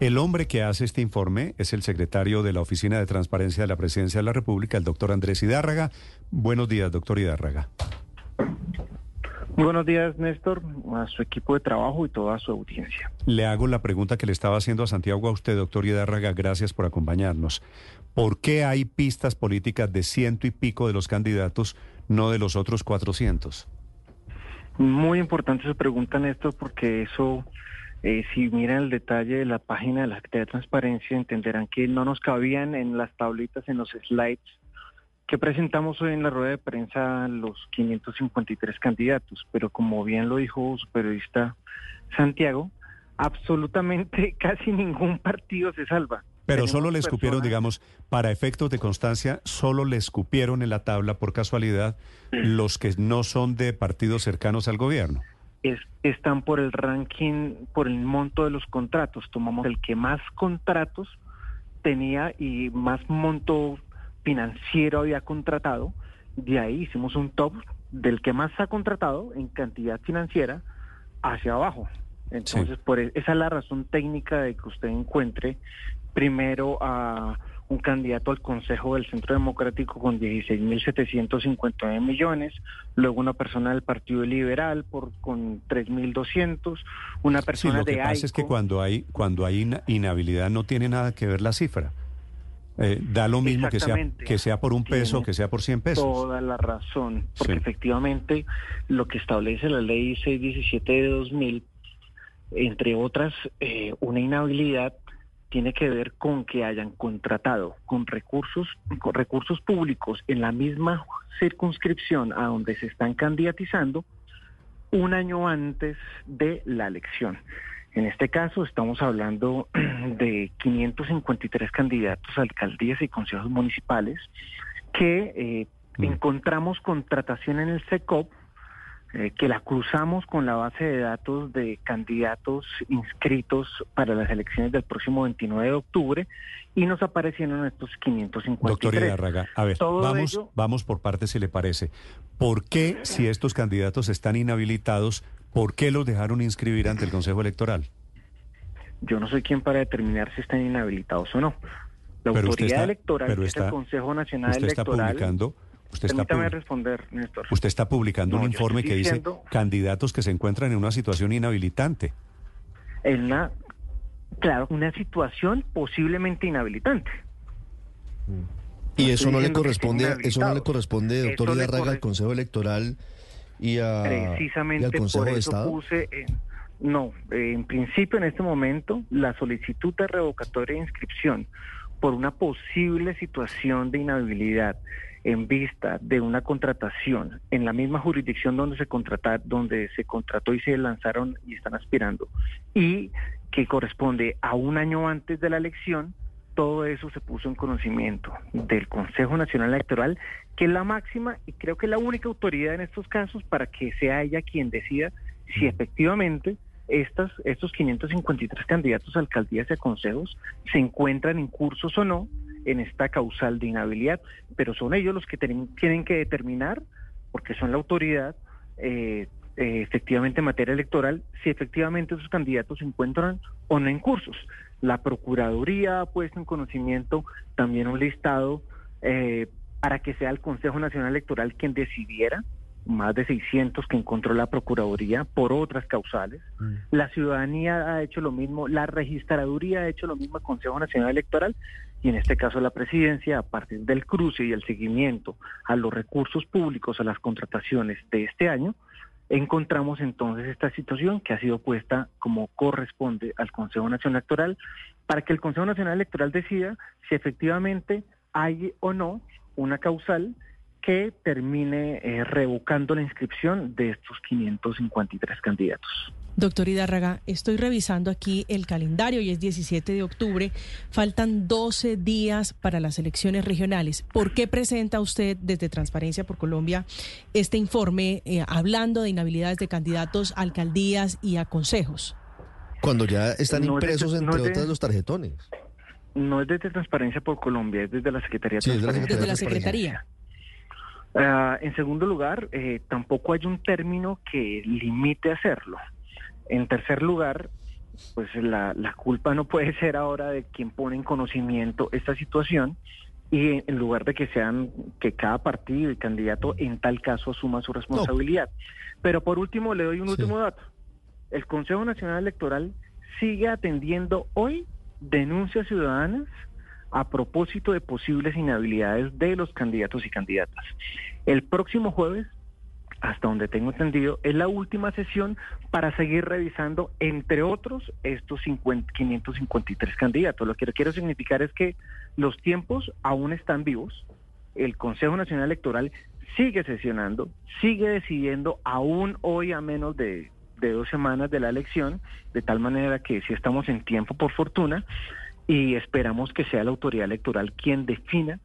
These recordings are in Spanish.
El hombre que hace este informe es el secretario de la Oficina de Transparencia de la Presidencia de la República, el doctor Andrés Hidárraga. Buenos días, doctor Hidárraga. Buenos días, Néstor, a su equipo de trabajo y toda su audiencia. Le hago la pregunta que le estaba haciendo a Santiago a usted, doctor Hidárraga. Gracias por acompañarnos. ¿Por qué hay pistas políticas de ciento y pico de los candidatos, no de los otros 400? Muy importante su pregunta, Néstor, porque eso eh, si miran el detalle de la página de la Secretaría de Transparencia, entenderán que no nos cabían en las tablitas, en los slides que presentamos hoy en la rueda de prensa los 553 candidatos, pero como bien lo dijo su periodista Santiago, absolutamente casi ningún partido se salva. Pero solo le escupieron, digamos, para efectos de constancia, solo le escupieron en la tabla por casualidad los que no son de partidos cercanos al gobierno están por el ranking, por el monto de los contratos. Tomamos el que más contratos tenía y más monto financiero había contratado. De ahí hicimos un top del que más ha contratado en cantidad financiera hacia abajo. Entonces, por e, esa es la razón técnica de que usted encuentre primero a un candidato al Consejo del Centro Democrático con 16.759 millones, luego una persona del Partido Liberal por con 3.200, una persona sí, lo que pasa es que cuando hay cuando hay inhabilidad no tiene nada que ver la cifra. Eh, da lo mismo que sea que sea por un peso, que sea por 100 pesos. Toda la razón, porque efectivamente lo que establece la ley 617 de 2000, entre otras, eh, una inhabilidad tiene que ver con que hayan contratado con recursos, con recursos públicos en la misma circunscripción a donde se están candidatizando un año antes de la elección. En este caso estamos hablando de 553 candidatos a alcaldías y consejos municipales que eh, mm. encontramos contratación en el SECOP eh, que la cruzamos con la base de datos de candidatos inscritos para las elecciones del próximo 29 de octubre y nos aparecieron estos 553. Doctor Hidárraga, a ver, vamos, vamos por partes si le parece. ¿Por qué, si estos candidatos están inhabilitados, por qué los dejaron inscribir ante el Consejo Electoral? Yo no soy quien para determinar si están inhabilitados o no. La autoridad electoral, que es el Consejo Nacional usted Electoral... Está publicando Usted está responder, Néstor. Usted está publicando un informe que dice candidatos que se encuentran en una situación inhabilitante. En una, claro, una situación posiblemente inhabilitante. Y eso no le corresponde, eso no le corresponde, doctor Hidárraga, al Consejo Electoral y, a, Precisamente al Consejo por de eso Estado. Puse, no, en principio en este momento la solicitud de revocatoria de inscripción por una posible situación de inhabilidad en vista de una contratación en la misma jurisdicción donde se contrata, donde se contrató y se lanzaron y están aspirando y que corresponde a un año antes de la elección, todo eso se puso en conocimiento del Consejo Nacional Electoral, que es la máxima y creo que es la única autoridad en estos casos para que sea ella quien decida si efectivamente estas, estos 553 candidatos a alcaldías y a consejos se encuentran en cursos o no en esta causal de inhabilidad, pero son ellos los que tienen que determinar, porque son la autoridad, eh, eh, efectivamente en materia electoral, si efectivamente esos candidatos se encuentran o no en cursos. La Procuraduría ha puesto en conocimiento también un listado eh, para que sea el Consejo Nacional Electoral quien decidiera más de 600 que encontró la Procuraduría por otras causales. Mm. La ciudadanía ha hecho lo mismo, la registraduría ha hecho lo mismo el Consejo Nacional Electoral y en este caso la presidencia, a partir del cruce y el seguimiento a los recursos públicos, a las contrataciones de este año, encontramos entonces esta situación que ha sido puesta como corresponde al Consejo Nacional Electoral para que el Consejo Nacional Electoral decida si efectivamente hay o no una causal que termine eh, revocando la inscripción de estos 553 candidatos. Doctor Hidárraga, estoy revisando aquí el calendario y es 17 de octubre. Faltan 12 días para las elecciones regionales. ¿Por qué presenta usted desde Transparencia por Colombia este informe eh, hablando de inhabilidades de candidatos a alcaldías y a consejos? Cuando ya están impresos, entre otras, los tarjetones. No es desde Transparencia por Colombia, es desde la Secretaría de Transparencia. Desde la Secretaría. Ah, en segundo lugar, eh, tampoco hay un término que limite hacerlo. En tercer lugar, pues la, la culpa no puede ser ahora de quien pone en conocimiento esta situación y en lugar de que sean que cada partido y candidato en tal caso asuma su responsabilidad. Pero por último le doy un último dato. El Consejo Nacional Electoral sigue atendiendo hoy denuncias ciudadanas a propósito de posibles inhabilidades de los candidatos y candidatas. El próximo jueves, hasta donde tengo entendido, es la última sesión para seguir revisando, entre otros, estos 553 candidatos. Lo que quiero significar es que los tiempos aún están vivos. El Consejo Nacional Electoral sigue sesionando, sigue decidiendo aún hoy a menos de, dos semanas de la elección, de tal manera que si estamos en tiempo por fortuna y esperamos que sea la autoridad electoral quien defina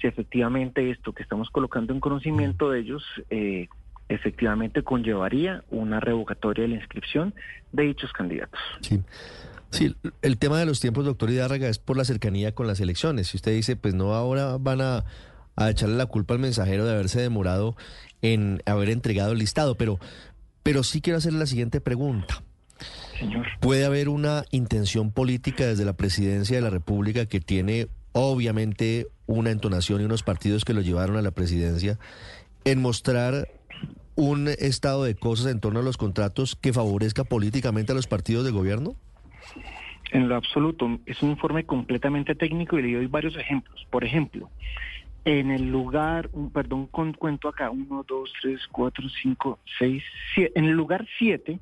si efectivamente esto que estamos colocando en conocimiento de ellos eh, efectivamente conllevaría una revocatoria de la inscripción de dichos candidatos. Sí. Sí, el tema de los tiempos, doctor Hidárraga, es por la cercanía con las elecciones. Si usted dice, pues no ahora van a, echarle la culpa al mensajero de haberse demorado en haber entregado el listado, pero, pero sí quiero hacerle la siguiente pregunta. Señor. ¿Puede haber una intención política desde la presidencia de la República que tiene obviamente una entonación y unos partidos que lo llevaron a la presidencia en mostrar un estado de cosas en torno a los contratos que favorezca políticamente a los partidos de gobierno? En lo absoluto, es un informe completamente técnico y le doy varios ejemplos. Por ejemplo, en el lugar, un, perdón, con, cuento acá, uno, dos, tres, cuatro, cinco, seis, siete, en el lugar siete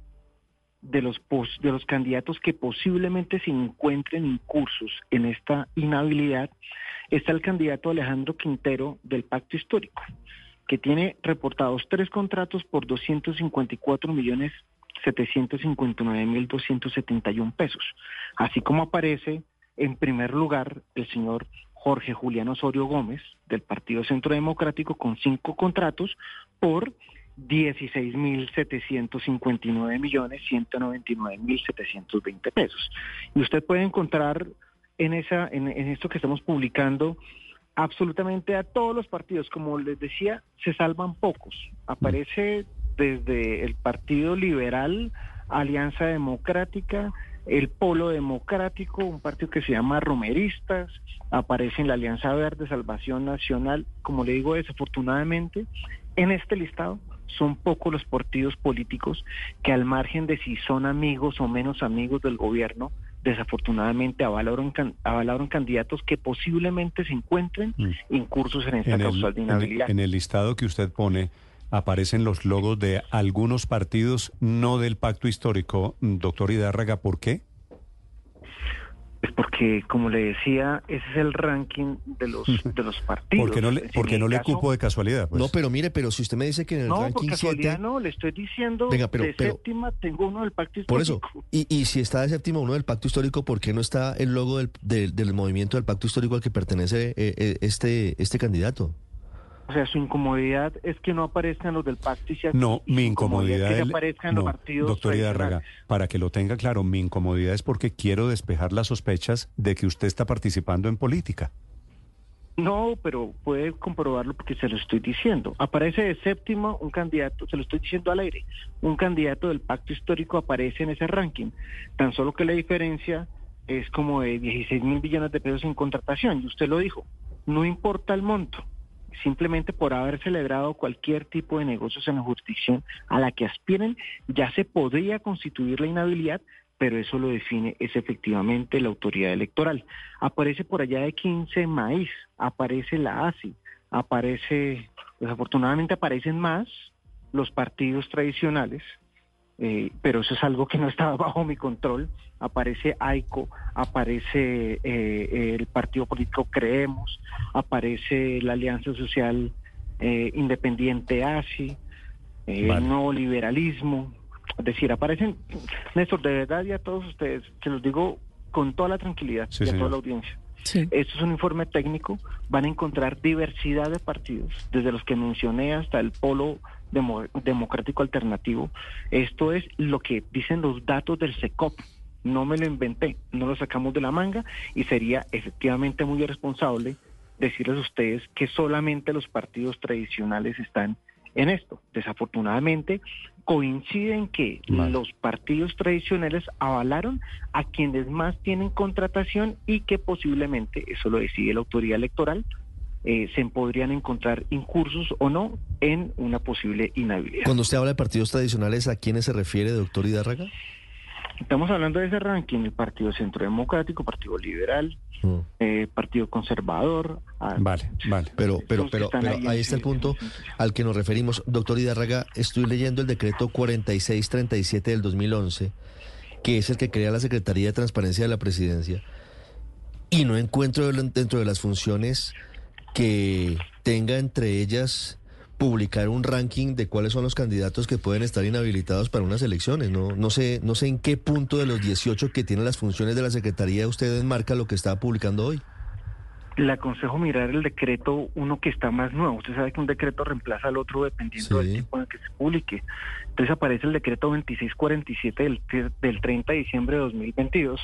de los, de los candidatos que posiblemente se encuentren incursos en esta inhabilidad, está el candidato Alejandro Quintero del Pacto Histórico, que tiene reportados tres contratos por 254 millones 759.271 pesos, así como aparece en primer lugar el señor Jorge Julián Osorio Gómez del Partido Centro Democrático con cinco contratos por 16.759 millones 199.720 pesos. Y usted puede encontrar en esa en esto que estamos publicando absolutamente a todos los partidos, como les decía, se salvan pocos. Aparece desde el Partido Liberal, Alianza Democrática, el Polo Democrático, un partido que se llama Romeristas, aparece en la Alianza Verde Salvación Nacional, como le digo, desafortunadamente, en este listado son pocos los partidos políticos que al margen de si son amigos o menos amigos del gobierno, desafortunadamente avalaron, avalaron candidatos que posiblemente se encuentren mm. incursos en esta causal de inhabilidad. en el listado que usted pone, aparecen los logos de algunos partidos, no del pacto histórico. Doctor Hidárraga, ¿por qué? Pues porque, como le decía, ese es el ranking de los de los partidos. porque no le, porque no le cupo de casualidad. Pues. No, pero mire, pero si usted me dice que en el no, ranking por casualidad no, le estoy diciendo Venga, pero, de séptima tengo uno del pacto histórico. Por eso, y, y si está de séptima uno del pacto histórico, ¿por qué no está el logo del, del, movimiento del pacto histórico al que pertenece eh, eh, este, este candidato? O sea, su incomodidad es que no aparezcan los del pacto y No, mi incomodidad es que aparezcan los partidos Doctor Hidárraga, para que lo tenga claro, mi incomodidad es porque quiero despejar las sospechas de que usted está participando en política. No, pero puede comprobarlo porque se lo estoy diciendo. Aparece de séptimo un candidato, se lo estoy diciendo al aire, un candidato del pacto histórico aparece en ese ranking. Tan solo que la diferencia es como de 16 mil billones de pesos en contratación, y usted lo dijo, no importa el monto simplemente por haber celebrado cualquier tipo de negocios en la jurisdicción a la que aspiren, ya se podría constituir la inhabilidad, pero eso lo define es efectivamente la autoridad electoral. Aparece por allá de 15 maíz, aparece la ASI, aparece, desafortunadamente aparecen más los partidos tradicionales, eh, pero eso es algo que no estaba bajo mi control. Aparece AICO, aparece eh, el partido político Creemos, aparece la Alianza Social eh, Independiente ASI, el nuevo liberalismo. Es decir, aparecen, Néstor, de verdad y a todos ustedes, se los digo con toda la tranquilidad y a toda la audiencia. Esto es un informe técnico, van a encontrar diversidad de partidos, desde los que mencioné hasta el polo democrático alternativo. Esto es lo que dicen los datos del SECOP. No me lo inventé, no lo sacamos de la manga y sería efectivamente muy irresponsable decirles a ustedes que solamente los partidos tradicionales están en esto. Desafortunadamente, coincide en que Vale. los partidos tradicionales avalaron a quienes más tienen contratación y que posiblemente, eso lo decide la autoridad electoral, eh, se podrían encontrar incursos o no en una posible inhabilidad. Cuando usted habla de partidos tradicionales, ¿a quiénes se refiere, doctor Hidárraga? Estamos hablando de ese ranking, el Partido Centro Democrático, Partido Liberal, Mm. eh, Partido Conservador. ah, Vale, vale. Pero, pero, pero, pero ahí está el punto al que nos referimos. Doctor Hidárraga, estoy leyendo el decreto 4637 del 2011, que es el que crea la Secretaría de Transparencia de la Presidencia, y no encuentro dentro de las funciones que tenga entre ellas publicar un ranking de cuáles son los candidatos que pueden estar inhabilitados para unas elecciones. No, no sé, no sé en qué punto de los 18 que tienen las funciones de la Secretaría usted enmarca lo que está publicando hoy. Le aconsejo mirar el decreto, uno que está más nuevo. Usted sabe que un decreto reemplaza al otro dependiendo Sí. del tiempo en el que se publique. Entonces aparece el decreto 2647 del, del 30 de diciembre de 2022,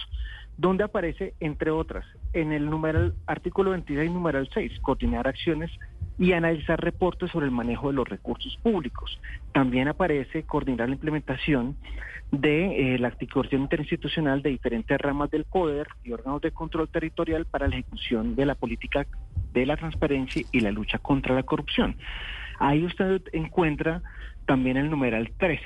donde aparece, entre otras, en el numeral, artículo 26, numeral 6, coordinar acciones y analizar reportes sobre el manejo de los recursos públicos. También aparece coordinar la implementación de eh, la articulación interinstitucional de diferentes ramas del poder y órganos de control territorial para la ejecución de la política de la transparencia y la lucha contra la corrupción. Ahí usted encuentra también el numeral 13,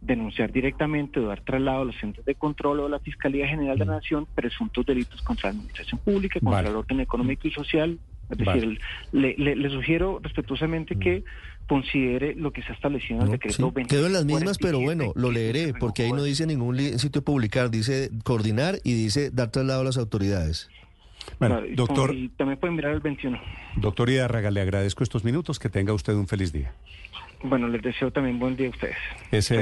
denunciar directamente o dar traslado a los centros de control o a la Fiscalía General de la Nación presuntos delitos contra la administración pública, contra Vale. el orden económico y social. Es Vale. decir, le, le- le sugiero respetuosamente que considere lo que se ha establecido en el No, decreto sí, 20. Quedó en las mismas, pero bueno, lo leeré, porque ahí no dice ningún sitio publicar, dice coordinar y dice dar traslado a las autoridades. Bueno, doctor, y también pueden mirar el 21. doctor Hidárraga, le agradezco estos minutos. Que tenga usted un feliz día. Bueno, les deseo también buen día a ustedes. Ese